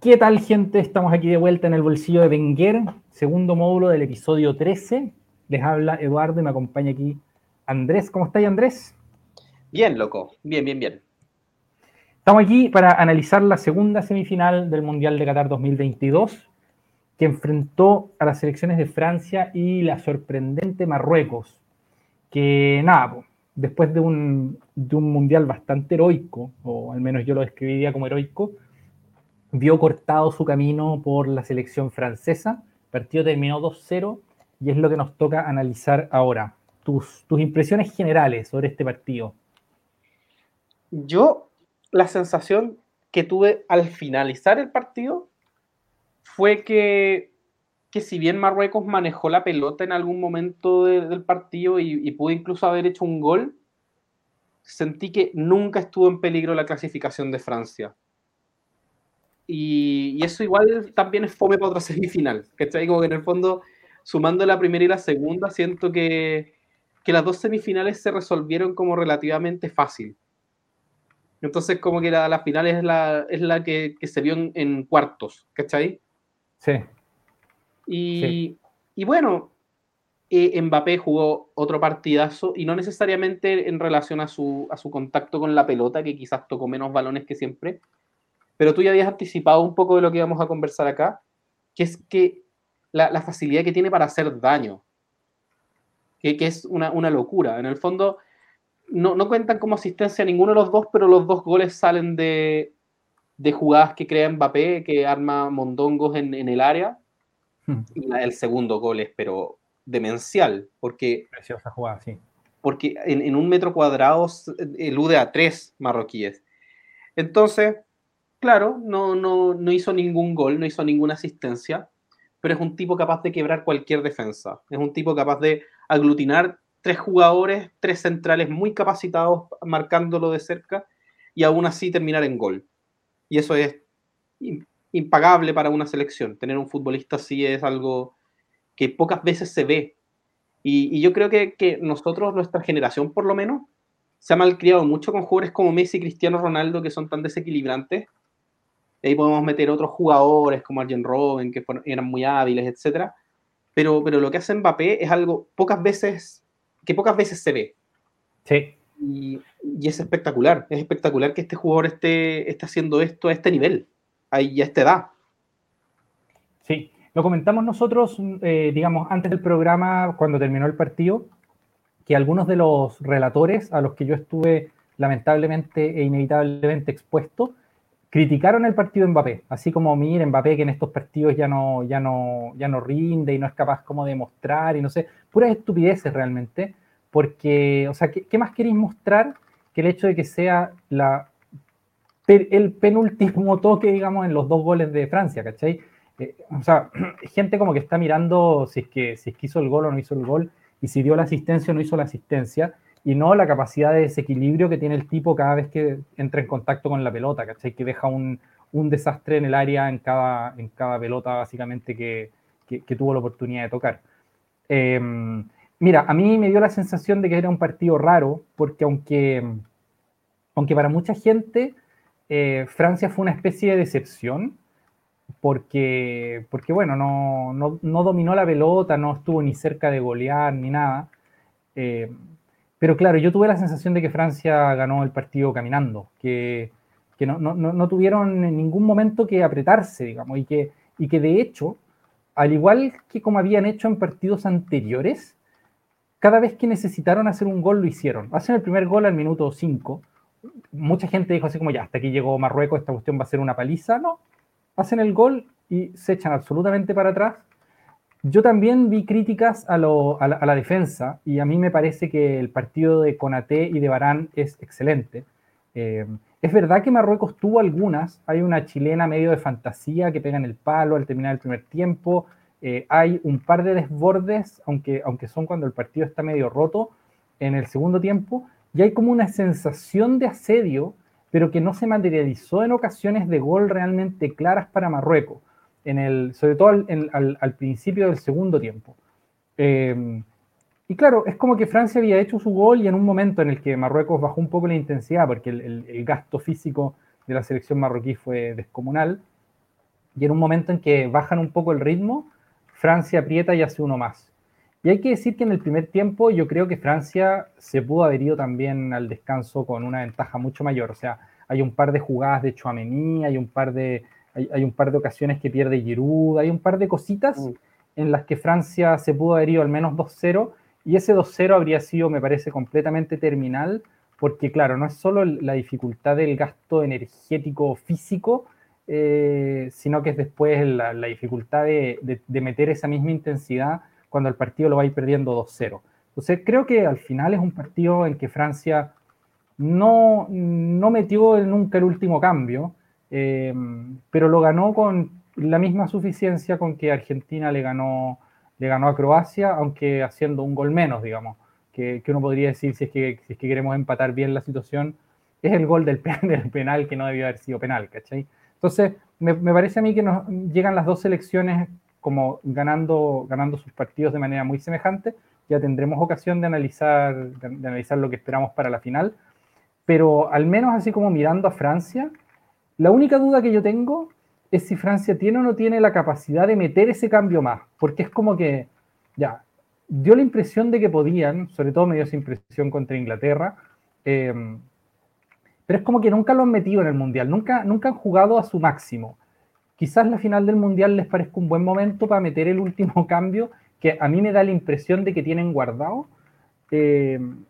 ¿Qué tal, gente? Estamos aquí de vuelta en el bolsillo de Wenger, segundo módulo del episodio 13. Les habla Eduardo y me acompaña aquí Andrés. ¿Cómo estáis, Andrés? Bien, loco. Bien, bien, bien. Estamos aquí para analizar la segunda semifinal del Mundial de Qatar 2022, que enfrentó a las selecciones de Francia y la sorprendente Marruecos, que nada, después de un, de un Mundial bastante heroico, o al menos yo lo describiría como heroico, vio cortado su camino por la selección francesa. El partido terminó 2-0 y es lo que nos toca analizar ahora. Tus, tus impresiones generales sobre este partido. Yo, la sensación que tuve al finalizar el partido fue que, que si bien Marruecos manejó la pelota en algún momento del partido y, y pudo incluso haber hecho un gol, sentí que nunca estuvo en peligro la clasificación de Francia. Y, eso igual también es fome para otra semifinal. ¿Cachai? Como que en el fondo, sumando la primera y la segunda, siento que, que las dos semifinales se resolvieron como relativamente fácil. Entonces, como que la, la final es la, es la que, que se vio en, en, cuartos, ¿cachai? Sí. Y, sí. y bueno, eh, Mbappé jugó otro partidazo y no necesariamente en relación a su, a su contacto con la pelota, que quizás tocó menos balones que siempre, pero tú ya habías anticipado un poco de lo que íbamos a conversar acá, que es que la, la facilidad que tiene para hacer daño, que, que es una, una, locura. En el fondo, no, no, cuentan como asistencia ninguno de los dos, pero los dos goles salen de, de jugadas que crea Mbappé, que arma mondongos en, en el área. Hmm. Y el segundo gol es, pero demencial, porque... Preciosa jugada, sí. Porque en, en un metro cuadrado elude a tres marroquíes. Entonces, claro, no, no, no hizo ningún gol, no hizo ninguna asistencia, pero es un tipo capaz de quebrar cualquier defensa. Es un tipo capaz de aglutinar tres jugadores, tres centrales muy capacitados marcándolo de cerca y aún así terminar en gol. Y eso es impagable para una selección. Tener un futbolista así es algo que pocas veces se ve. Y, yo creo que, que, nosotros, nuestra generación por lo menos, se ha malcriado mucho con jugadores como Messi y Cristiano Ronaldo que son tan desequilibrantes ahí podemos meter otros jugadores como Arjen Robben, que fueron, eran muy hábiles, etc. Pero, pero lo que hace Mbappé es algo pocas veces, que pocas veces se ve. Sí. Y, y, es espectacular, es espectacular que este jugador esté, esté haciendo esto a este nivel, ahí a esta edad. Sí, lo comentamos nosotros, eh, digamos, antes del programa, cuando terminó el partido, que algunos de los relatores a los que yo estuve lamentablemente e inevitablemente expuesto, criticaron el partido de Mbappé, así como mire Mbappé que en estos partidos ya no, ya no, ya no rinde y no es capaz como de mostrar y no sé, puras estupideces realmente, porque, o sea, ¿qué, qué más queréis mostrar que el hecho de que sea la, el penúltimo toque, digamos, en los dos goles de Francia, ¿cachai? Eh, o sea, gente como que está mirando si es, que, si es que hizo el gol o no hizo el gol, y si dio la asistencia o no hizo la asistencia, y no la capacidad de desequilibrio que tiene el tipo cada vez que entra en contacto con la pelota, ¿cachai? Que deja un, un desastre en el área en cada, en cada pelota básicamente que, que, que tuvo la oportunidad de tocar. Eh, mira, a mí me dio la sensación de que era un partido raro, porque aunque, aunque para mucha gente eh, Francia fue una especie de decepción, porque, porque bueno, no, no, no, dominó la pelota, no estuvo ni cerca de golear ni nada. Eh, pero claro, yo tuve la sensación de que Francia ganó el partido caminando, que, no, tuvieron en ningún momento que apretarse, digamos, y que, y que de hecho, al igual que como habían hecho en partidos anteriores, cada vez que necesitaron hacer un gol lo hicieron. Hacen el primer gol al minuto 5. Mucha gente dijo así como ya, hasta aquí llegó Marruecos, esta cuestión va a ser una paliza. No, hacen el gol y se echan absolutamente para atrás yo también vi críticas a, la, defensa y a mí me parece que el partido de Conate y de Barán es excelente. Eh, es verdad que Marruecos tuvo algunas, hay una chilena medio de fantasía que pega en el palo al terminar el primer tiempo, eh, hay un par de desbordes, aunque, aunque son cuando el partido está medio roto en el segundo tiempo, y hay como una sensación de asedio, pero que no se materializó en ocasiones de gol realmente claras para Marruecos en el, sobre todo al, principio del segundo tiempo. Eh, y claro, es como que Francia había hecho su gol y en un momento en el que Marruecos bajó un poco la intensidad, porque el, el, el gasto físico de la selección marroquí fue descomunal, y en un momento en que bajan un poco el ritmo, Francia aprieta y hace uno más. Y hay que decir que en el primer tiempo yo creo que Francia se pudo haber ido también al descanso con una ventaja mucho mayor. O sea, hay un par de jugadas de Chouameni, hay un par de, hay, un par de ocasiones que pierde Giroud, hay un par de cositas mm. en las que Francia se pudo haber ido al menos 2-0 y ese 2-0 habría sido, me parece, completamente terminal porque claro, no es solo la dificultad del gasto energético físico, eh, sino que es después la, dificultad de, meter esa misma intensidad cuando el partido lo va a ir perdiendo 2-0. Entonces creo que al final es un partido en que Francia no, no metió nunca el último cambio, eh, pero lo ganó con la misma suficiencia con que Argentina le ganó, le ganó a Croacia, aunque haciendo un gol menos, digamos que, uno podría decir si es, que, si es que queremos empatar bien la situación, es el gol del, del penal que no debió haber sido penal, ¿cachai? Entonces, me, me, parece a mí que nos llegan las dos selecciones como ganando, ganando sus partidos de manera muy semejante. Ya tendremos ocasión de analizar, de, analizar lo que esperamos para la final. Pero al menos así como mirando a Francia, la única duda que yo tengo es si Francia tiene o no tiene la capacidad de meter ese cambio más. Porque es como que, ya, dio la impresión de que podían, sobre todo me dio esa impresión contra Inglaterra, em, pero es como que nunca lo han metido en el Mundial, nunca, nunca han jugado a su máximo. Quizás la final del Mundial les parezca un buen momento para meter el último cambio que a mí me da la impresión de que tienen guardado. Em,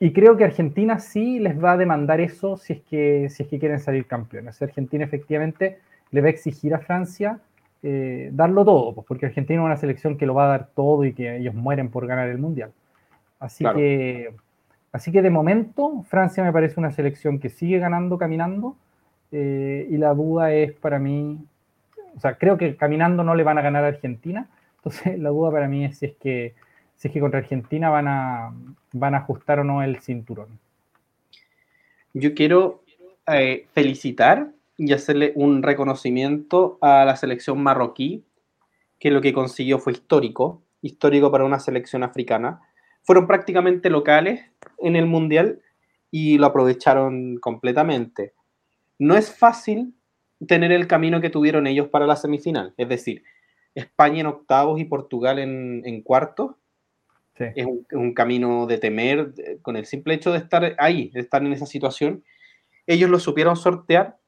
y creo que Argentina sí les va a demandar eso si es que, si es que quieren salir campeones. Argentina efectivamente le va a exigir a Francia eh, darlo todo, pues, porque Argentina es una selección que lo va a dar todo y que ellos mueren por ganar el Mundial. Así, que, así que de momento Francia me parece una selección que sigue ganando caminando eh, y la duda es para mí, o sea, creo que caminando no le van a ganar a Argentina, entonces la duda para mí es si es que, si es que contra Argentina van a, van a ajustar o no el cinturón. Yo quiero eh, felicitar y hacerle un reconocimiento a la selección marroquí, que lo que consiguió fue histórico, histórico para una selección africana. Fueron prácticamente locales en el Mundial y lo aprovecharon completamente. No es fácil tener el camino que tuvieron ellos para la semifinal, es decir, España en octavos y Portugal en, en cuartos. Es, un, es, un, camino de temer con el simple hecho de estar ahí, de estar en esa situación. Ellos lo supieron sortear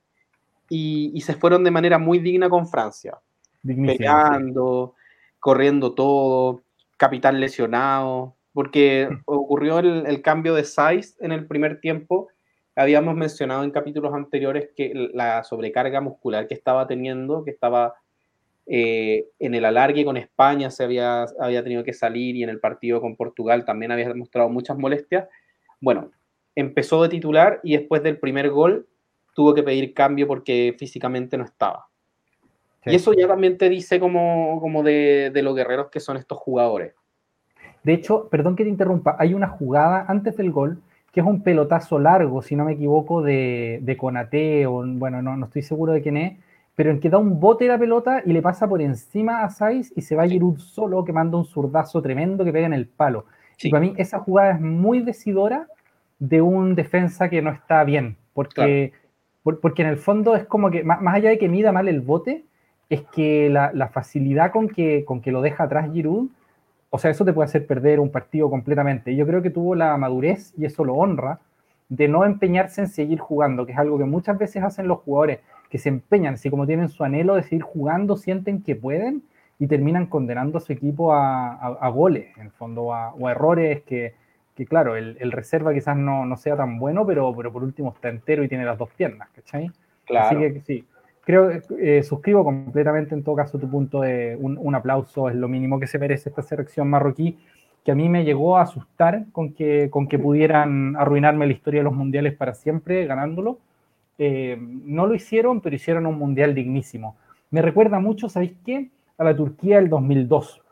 y, se fueron de manera muy digna con Francia. Peleando, corriendo todo, capitán lesionado, porque ocurrió el, cambio de size en el primer tiempo. Habíamos mencionado en capítulos anteriores que la sobrecarga muscular que estaba teniendo, que estaba eh, en el alargue con España, se había, había tenido que salir y en el partido con Portugal también había demostrado muchas molestias. Bueno, empezó de titular y después del primer gol tuvo que pedir cambio porque físicamente no estaba. Y eso ya también te dice como, como de, de, los guerreros que son estos jugadores. De hecho, perdón que te interrumpa, hay una jugada antes del gol que es un pelotazo largo, si no me equivoco, de, de Conate, o bueno, no, no estoy seguro de quién es, pero en que da un bote la pelota y le pasa por encima a Saiz y se va a Giroud solo que manda un zurdazo tremendo que pega en el palo. Y para mí esa jugada es muy decidora de un defensa que no está bien, porque porque en el fondo es como que, más, allá de que mida mal el bote, es que la, facilidad con que, con que lo deja atrás Giroud, o sea, eso te puede hacer perder un partido completamente. Yo creo que tuvo la madurez, y eso lo honra, de no empeñarse en seguir jugando, que es algo que muchas veces hacen los jugadores, que se empeñan, así como tienen su anhelo de seguir jugando, sienten que pueden y terminan condenando a su equipo a, goles, en el fondo, o a errores que, que claro, el, reserva quizás no, sea tan bueno, pero, pero por último está entero y tiene las dos piernas, ¿cachai? Claro. Así que sí, creo, eh, suscribo completamente en todo caso tu punto de un, aplauso, es lo mínimo que se merece esta selección marroquí, que a mí me llegó a asustar con que, con que pudieran arruinarme la historia de los mundiales para siempre ganándolo. Eh, no lo hicieron, pero hicieron un mundial dignísimo. Me recuerda mucho, ¿sabéis qué? A la Turquía del 2002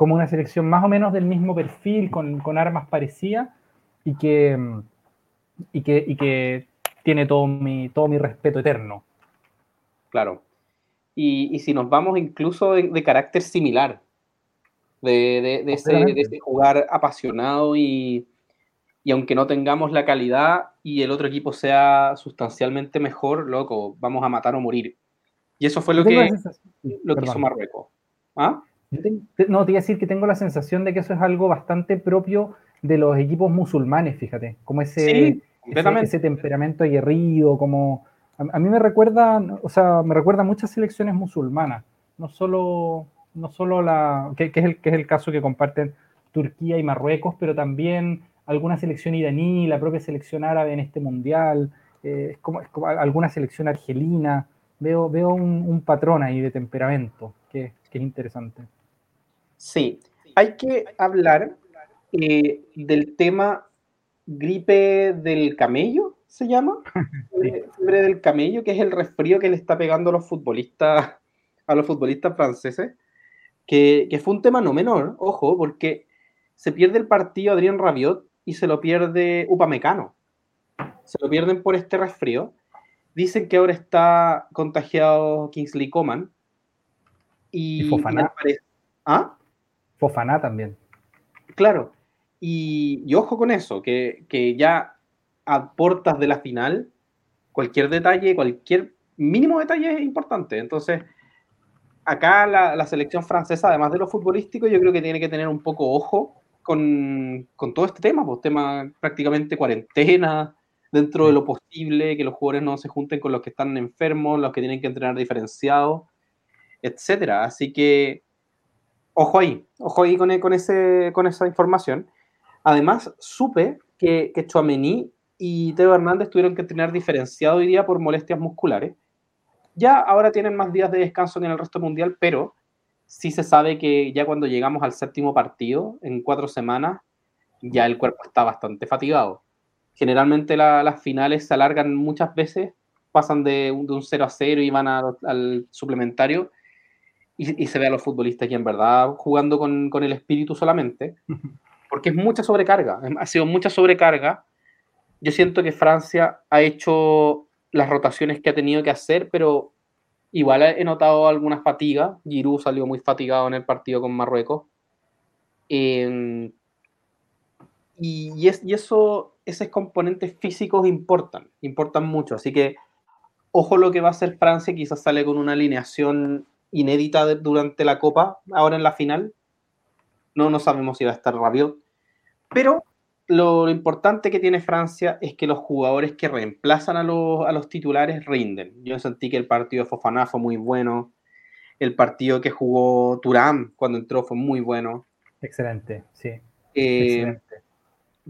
como una selección más o menos del mismo perfil, con, armas parecidas y que, y que, y que tiene todo mi, todo mi respeto eterno. Claro. Y, si nos vamos incluso de, carácter similar, de, de, ese, jugar apasionado y, y, aunque no tengamos la calidad y el otro equipo sea sustancialmente mejor, loco, vamos a matar o morir. Y eso fue lo que, lo que hizo Marruecos. ¿Ah? no, te iba a decir que tengo la sensación de que eso es algo bastante propio de los equipos musulmanes, fíjate, como ese, ese, temperamento aguerrido, como a, mí me recuerda, o sea, me recuerda muchas selecciones musulmanas, no solo, no solo la, que, es el, que es el caso que comparten Turquía y Marruecos, pero también alguna selección iraní, la propia selección árabe en este mundial, eh, es, como, alguna selección argelina, veo, veo un, patrón ahí de temperamento que, que es interesante. Sí, hay que hablar eh, del tema gripe del camello, se llama. Fiebre del camello, que es el resfrío que le está pegando a los futbolistas, a los futbolistas franceses, que, fue un tema no menor, ojo, porque se pierde el partido Adrián Rabiot y se lo pierde Upamecano. Se lo pierden por este resfrío. Dicen que ahora está contagiado Kingsley Coman. Y, ¿Y ¿Ah? Fofaná también. Claro, y, ojo con eso, que, ya a portas de la final, cualquier detalle, cualquier mínimo detalle es importante. Entonces, acá la, selección francesa, además de lo futbolístico, yo creo que tiene que tener un poco ojo con, todo este tema, pues tema prácticamente cuarentena, dentro de lo posible, que los jugadores no se junten con los que están enfermos, los que tienen que entrenar diferenciados, etcétera. Así que Ojo ahí, ojo ahí con, con, ese, con esa información. Además, supe que, que Chouameni y Teo Hernández tuvieron que entrenar diferenciado hoy día por molestias musculares. Ya ahora tienen más días de descanso que en el resto mundial, pero sí se sabe que ya cuando llegamos al séptimo partido, en cuatro semanas, ya el cuerpo está bastante fatigado. Generalmente las finales se alargan muchas veces, pasan de un, de un 0 a 0 y van al suplementario, y, se ve a los futbolistas y en verdad jugando con, con, el espíritu solamente, porque es mucha sobrecarga, ha sido mucha sobrecarga. Yo siento que Francia ha hecho las rotaciones que ha tenido que hacer, pero igual he notado algunas fatigas. Giroud salió muy fatigado en el partido con Marruecos. Em, y, es, eso, esos componentes físicos importan, importan mucho. Así que ojo lo que va a hacer Francia, quizás sale con una alineación inédita durante la Copa, ahora en la final. No, no sabemos si va a estar Rabiot. Pero lo, importante que tiene Francia es que los jugadores que reemplazan a los, a los titulares rinden. Yo sentí que el partido de Fofana fue muy bueno. El partido que jugó Turán cuando entró fue muy bueno. Excelente, sí. Eh, Excelente.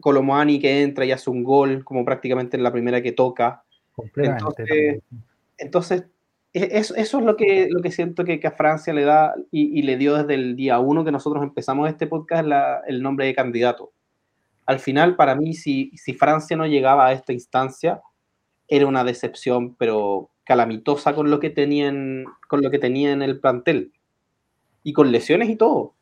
Colomoani que entra y hace un gol, como prácticamente en la primera que toca. Entonces, entonces eso, es lo que, lo que siento que, a Francia le da y, le dio desde el día uno que nosotros empezamos este podcast el nombre de candidato. Al final, para mí, si, si Francia no llegaba a esta instancia, era una decepción, pero calamitosa con lo que tenían, con lo que tenía en el plantel. Y con lesiones y todo.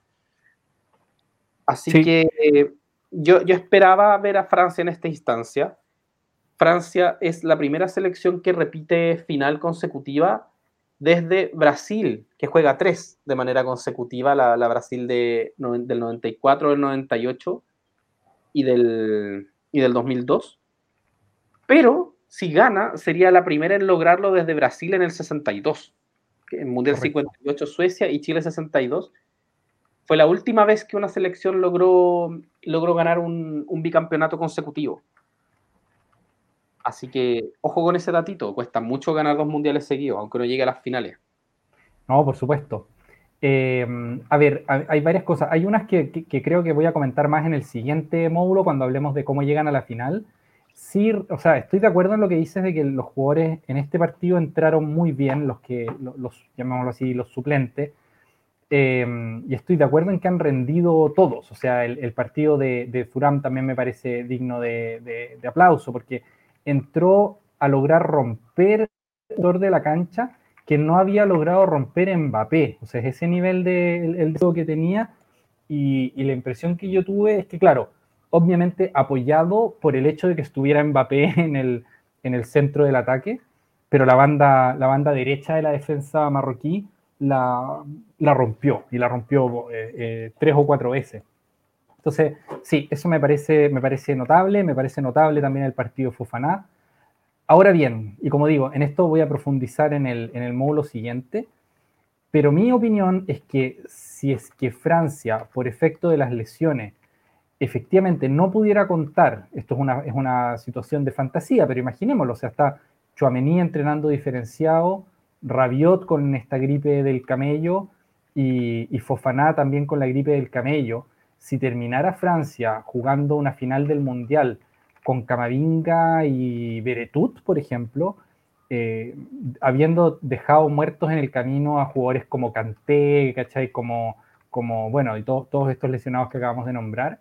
Así que yo, yo esperaba ver a Francia en esta instancia Francia es la primera selección que repite final consecutiva desde Brasil, que juega tres de manera consecutiva, la, Brasil de, del 94, del 98 y del, y del 2002. Pero si gana, sería la primera en lograrlo desde Brasil en el 62. En Mundial 58 Suecia y Chile 62. Fue la última vez que una selección logró, logró ganar un bicampeonato consecutivo. Así que ojo con ese datito, cuesta mucho ganar dos mundiales seguidos, aunque no llegue a las finales. No, por supuesto. Eh, a ver, hay varias cosas. Hay unas que, creo que voy a comentar más en el siguiente módulo cuando hablemos de cómo llegan a la final. Sí, o sea, estoy de acuerdo en lo que dices de que los jugadores en este partido entraron muy bien, los que, los, llamémoslo así, los suplentes. Eh, y estoy de acuerdo en que han rendido todos. O sea, el, partido de, de también me parece digno de, de aplauso, porque entró a lograr romper el de la cancha que no había logrado romper Mbappé. O sea, ese nivel de el, que tenía y, la impresión que yo tuve es que, claro, obviamente apoyado por el hecho de que estuviera Mbappé en el, en el centro del ataque, pero la banda, la banda derecha de la defensa marroquí la, la rompió y la rompió eh, eh, tres o cuatro veces. Entonces, sí, eso me parece, me parece notable, me parece notable también el partido Fofaná. Ahora bien, y como digo, en esto voy a profundizar en el, en el módulo siguiente, pero mi opinión es que si es que Francia, por efecto de las lesiones, efectivamente no pudiera contar, esto es una, es una situación de fantasía, pero imaginémoslo, o sea, está Chouameni entrenando diferenciado, Rabiot con esta gripe del camello y, y también con la gripe del camello. Si terminara Francia jugando una final del Mundial con Camavinga y Beretut, por ejemplo, eh, habiendo dejado muertos en el camino a jugadores como Kanté, ¿cachai? Como, como bueno, y todos estos lesionados que acabamos de nombrar,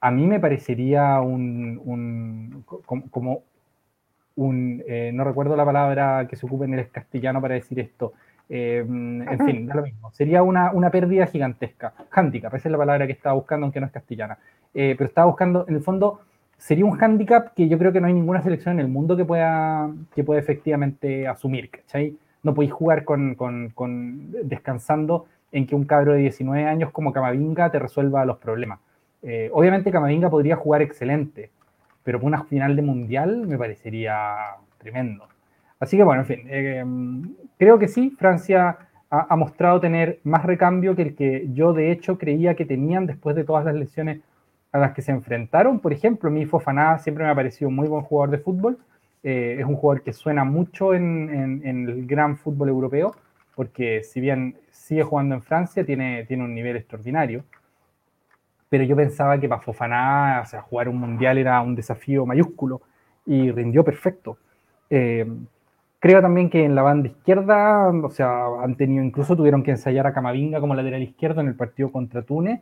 a mí me parecería un, como, un, eh, no recuerdo la palabra que se ocupe en el castellano para decir esto, eh, en fin, da lo mismo, sería una, una pérdida gigantesca, handicap, esa es la palabra que estaba buscando, aunque no es castellana, pero estaba buscando, en el fondo, sería un hándicap que yo creo que no hay ninguna selección en el mundo que pueda, que pueda efectivamente asumir, ¿cachai? No podéis jugar con, con, con, descansando en que un cabro de 19 años como Camavinga te resuelva los problemas. Eh, obviamente Camavinga podría jugar excelente, pero para una final de mundial me parecería tremendo. Así que bueno, en fin, eh, creo que sí, Francia ha, ha, mostrado tener más recambio que el que yo de hecho creía que tenían después de todas las lesiones a las que se enfrentaron. Por ejemplo, mi Fofana siempre me ha parecido muy buen jugador de fútbol. Eh, es un jugador que suena mucho en, el gran fútbol europeo, porque si bien sigue jugando en Francia, tiene, tiene un nivel extraordinario. Pero yo pensaba que para Fofana, o sea, jugar un mundial era un desafío mayúsculo y rindió perfecto. Eh, creo también que en la banda izquierda, o sea, han tenido, incluso tuvieron que ensayar a Camavinga como lateral izquierdo en el partido contra Túnez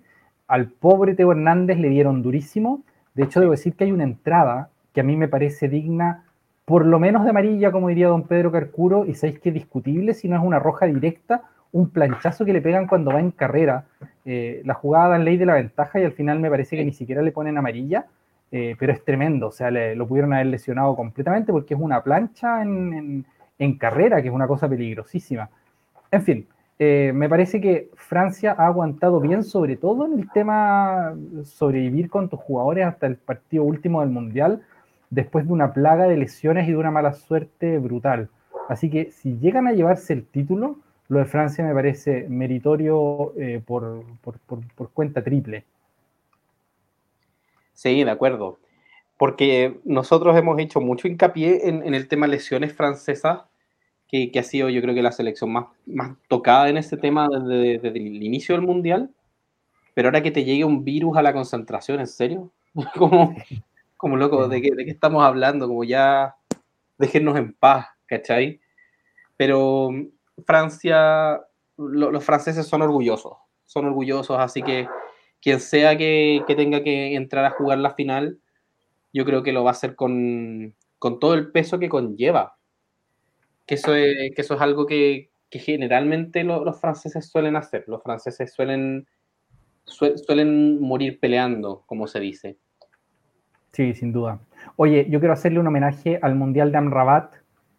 al pobre Teo Hernández le dieron durísimo. De hecho, debo decir que hay una entrada que a mí me parece digna, por lo menos de amarilla, como diría don Pedro Carcuro, y sabéis que es discutible si no es una roja directa, un planchazo que le pegan cuando va en carrera. Eh, la jugada en ley de la ventaja y al final me parece que ni siquiera le ponen amarilla, eh, pero es tremendo. O sea, lo pudieron haber lesionado completamente porque es una plancha en carrera, que es una cosa peligrosísima. En fin, eh, me parece que Francia ha aguantado bien, sobre todo en el tema sobrevivir con tus jugadores hasta el partido último del Mundial, después de una plaga de lesiones y de una mala suerte brutal. Así que si llegan a llevarse el título, lo de Francia me parece meritorio eh, por, cuenta triple. Sí, de acuerdo. Porque nosotros hemos hecho mucho hincapié en, en el tema lesiones francesas que, ha sido yo creo que la selección más, más tocada en este tema desde, desde, el inicio del Mundial, pero ahora que te llegue un virus a la concentración, ¿en serio? como, como loco, ¿de qué, ¿de qué estamos hablando? Como ya déjenos en paz, ¿cachai? Pero Francia, los franceses son orgullosos, son orgullosos, así que quien sea que, que, tenga que entrar a jugar la final, yo creo que lo va a hacer con, con todo el peso que conlleva, que eso es, que eso es algo que, que generalmente lo, los franceses suelen hacer. Los franceses suelen, su, suelen morir peleando, como se dice. Sí, sin duda. Oye, yo quiero hacerle un homenaje al Mundial de Amrabat,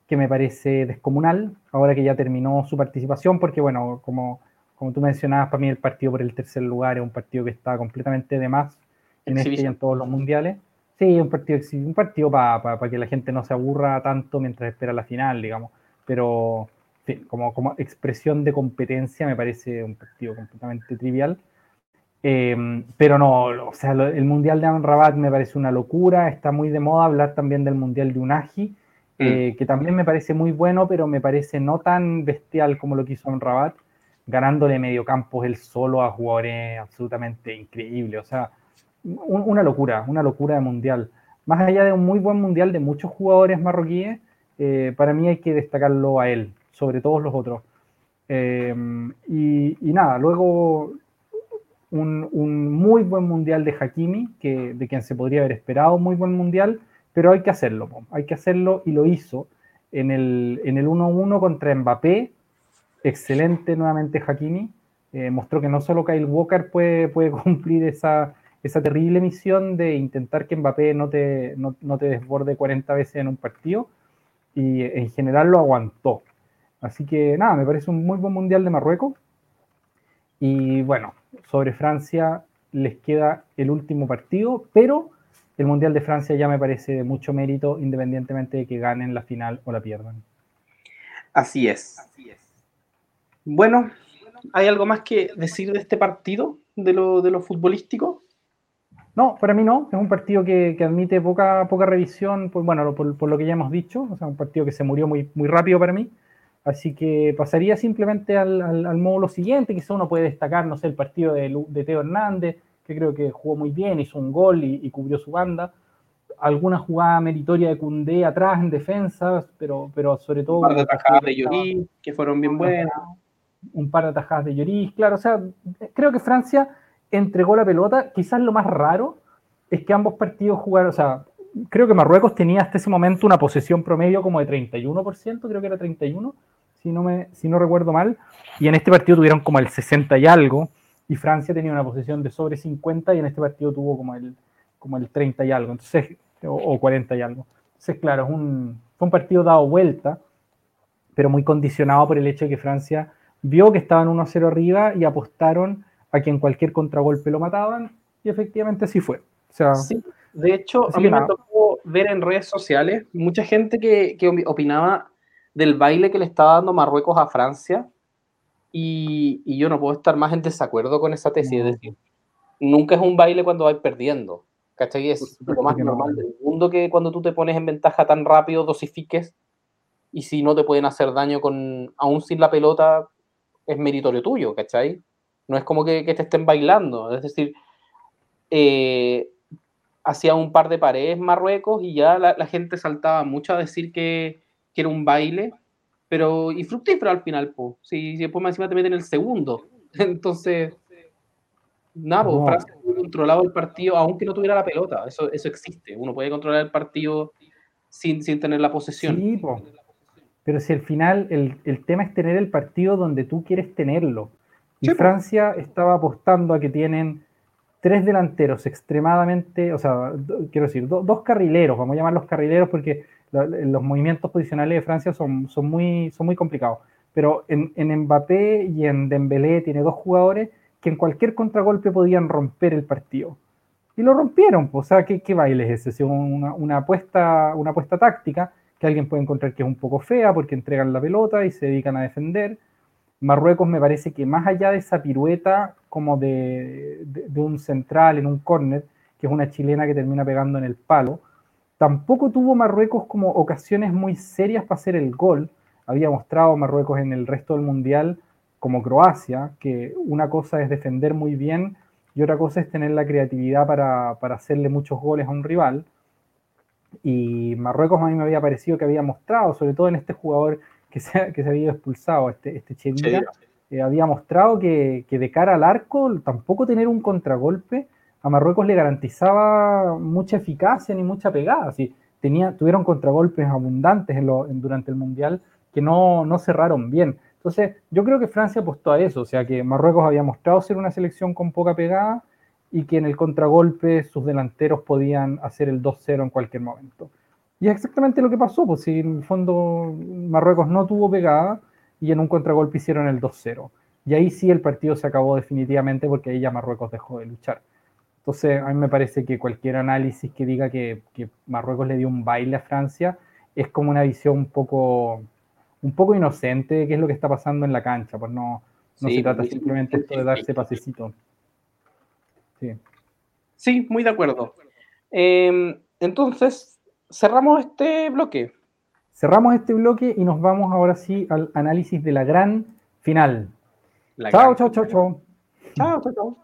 que me parece descomunal, ahora que ya terminó su participación, porque bueno, como, como tú mencionabas, para mí el partido por el tercer lugar es un partido que está completamente de más en este y en todos los mundiales. Sí, un partido, un partido para pa, que la gente no se aburra tanto mientras espera la final, digamos pero como, como expresión de competencia me parece un partido completamente trivial. Eh, pero no, o sea, el Mundial de Amrabat me parece una locura, está muy de moda hablar también del Mundial de Unagi, eh, mm. que también me parece muy bueno, pero me parece no tan bestial como lo que hizo Amrabat, ganándole medio campos él solo a jugadores absolutamente increíbles, o sea, un, una locura, una locura de Mundial. Más allá de un muy buen Mundial de muchos jugadores marroquíes, eh, para mí hay que destacarlo a él, sobre todos los otros. Eh, y, nada, luego un, muy buen mundial de Hakimi, que, de quien se podría haber esperado muy buen mundial, pero hay que hacerlo, hay que hacerlo y lo hizo en el 1-1 contra Mbappé. Excelente nuevamente Hakimi. Eh, mostró que no solo Kyle Walker puede, puede cumplir esa, esa terrible misión de intentar que Mbappé no te, no, no te desborde 40 veces en un partido, y en general lo aguantó. Así que nada, me parece un muy buen mundial de Marruecos. Y bueno, sobre Francia les queda el último partido, pero el Mundial de Francia ya me parece de mucho mérito, independientemente de que ganen la final o la pierdan. Así es. Bueno, ¿hay algo más que decir de este partido, de lo, de lo futbolístico? No, para mí no. Es un partido que, admite poca, poca revisión, por, bueno, por, lo que ya hemos dicho. O sea, un partido que se murió muy, muy rápido para mí. Así que pasaría simplemente al, al, módulo siguiente. Quizá uno puede destacar, no sé, el partido de, de Teo Hernández, que creo que jugó muy bien, hizo un gol y, cubrió su banda. Alguna jugada meritoria de Cundé atrás en defensa, pero, pero sobre todo. Un par de atajadas de Lloris, que fueron bien buenas. Un par de atajadas de Lloris, claro. O sea, creo que Francia entregó la pelota. Quizás lo más raro es que ambos partidos jugaron, o sea, creo que Marruecos tenía hasta ese momento una posesión promedio como de 31%, creo que era 31%, si no, me, si no recuerdo mal, y en este partido tuvieron como el 60 y algo, y Francia tenía una posesión de sobre 50 y en este partido tuvo como el, como el 30 y algo, entonces, o, 40 y algo. Entonces, claro, es un, fue un partido dado vuelta, pero muy condicionado por el hecho de que Francia vio que estaban 1-0 arriba y apostaron a que en cualquier contragolpe lo mataban, y efectivamente así fue. O sea, sí, de hecho, a mí me tocó ver en redes sociales mucha gente que, que, opinaba del baile que le estaba dando Marruecos a Francia, y, y, yo no puedo estar más en desacuerdo con esa tesis. Es decir, nunca es un baile cuando vais perdiendo. ¿Cachai? Es lo más normal del mundo que cuando tú te pones en ventaja tan rápido dosifiques y si no te pueden hacer daño con aún sin la pelota es meritorio tuyo, ¿cachai? No es como que, te estén bailando, es decir, eh, hacía un par de paredes Marruecos y ya la, gente saltaba mucho a decir que, que, era un baile, pero y fructífero al final, pues. Si, si después encima te meten el segundo. Entonces, nada, pues, Francia controlado el partido, aunque no tuviera la pelota. Eso, eso existe. Uno puede controlar el partido sin, sin tener la posesión. Sí, pero si al final el, el, tema es tener el partido donde tú quieres tenerlo. Y Francia estaba apostando a que tienen tres delanteros extremadamente, o sea, quiero decir, dos carrileros, vamos a llamarlos carrileros porque los movimientos posicionales de Francia son, son, muy, son muy complicados. Pero en, en Mbappé y en Dembélé tiene dos jugadores que en cualquier contragolpe podían romper el partido. Y lo rompieron, o sea, ¿qué, qué baile es ese? Una, una, apuesta, una apuesta táctica que alguien puede encontrar que es un poco fea porque entregan la pelota y se dedican a defender Marruecos me parece que más allá de esa pirueta como de, un central en un córner, que es una chilena que termina pegando en el palo, tampoco tuvo Marruecos como ocasiones muy serias para hacer el gol. Había mostrado Marruecos en el resto del mundial como Croacia, que una cosa es defender muy bien y otra cosa es tener la creatividad para, para hacerle muchos goles a un rival. Y Marruecos a mí me había parecido que había mostrado, sobre todo en este jugador que se, que se había expulsado, este, este eh, había mostrado que, que, de cara al arco, tampoco tener un contragolpe a Marruecos le garantizaba mucha eficacia ni mucha pegada. Así, tenía, tuvieron contragolpes abundantes en lo, durante el Mundial que no, no cerraron bien. Entonces, yo creo que Francia apostó a eso, o sea que Marruecos había mostrado ser una selección con poca pegada y que en el contragolpe sus delanteros podían hacer el 2-0 en cualquier momento. Y es exactamente lo que pasó, pues si en el fondo Marruecos no tuvo pegada y en un contragolpe hicieron el 2-0. Y ahí sí el partido se acabó definitivamente porque ahí ya Marruecos dejó de luchar. Entonces, a mí me parece que cualquier análisis que diga que, Marruecos le dio un baile a Francia es como una visión un poco, un poco inocente de qué es lo que está pasando en la cancha. Pues no, no se trata simplemente esto de darse pasecito. Sí, sí muy de acuerdo. Em, entonces, cerramos este bloque. Cerramos este bloque y nos vamos ahora sí al análisis de la gran final. chao, chao, chao, chao. Chao, chao, chao.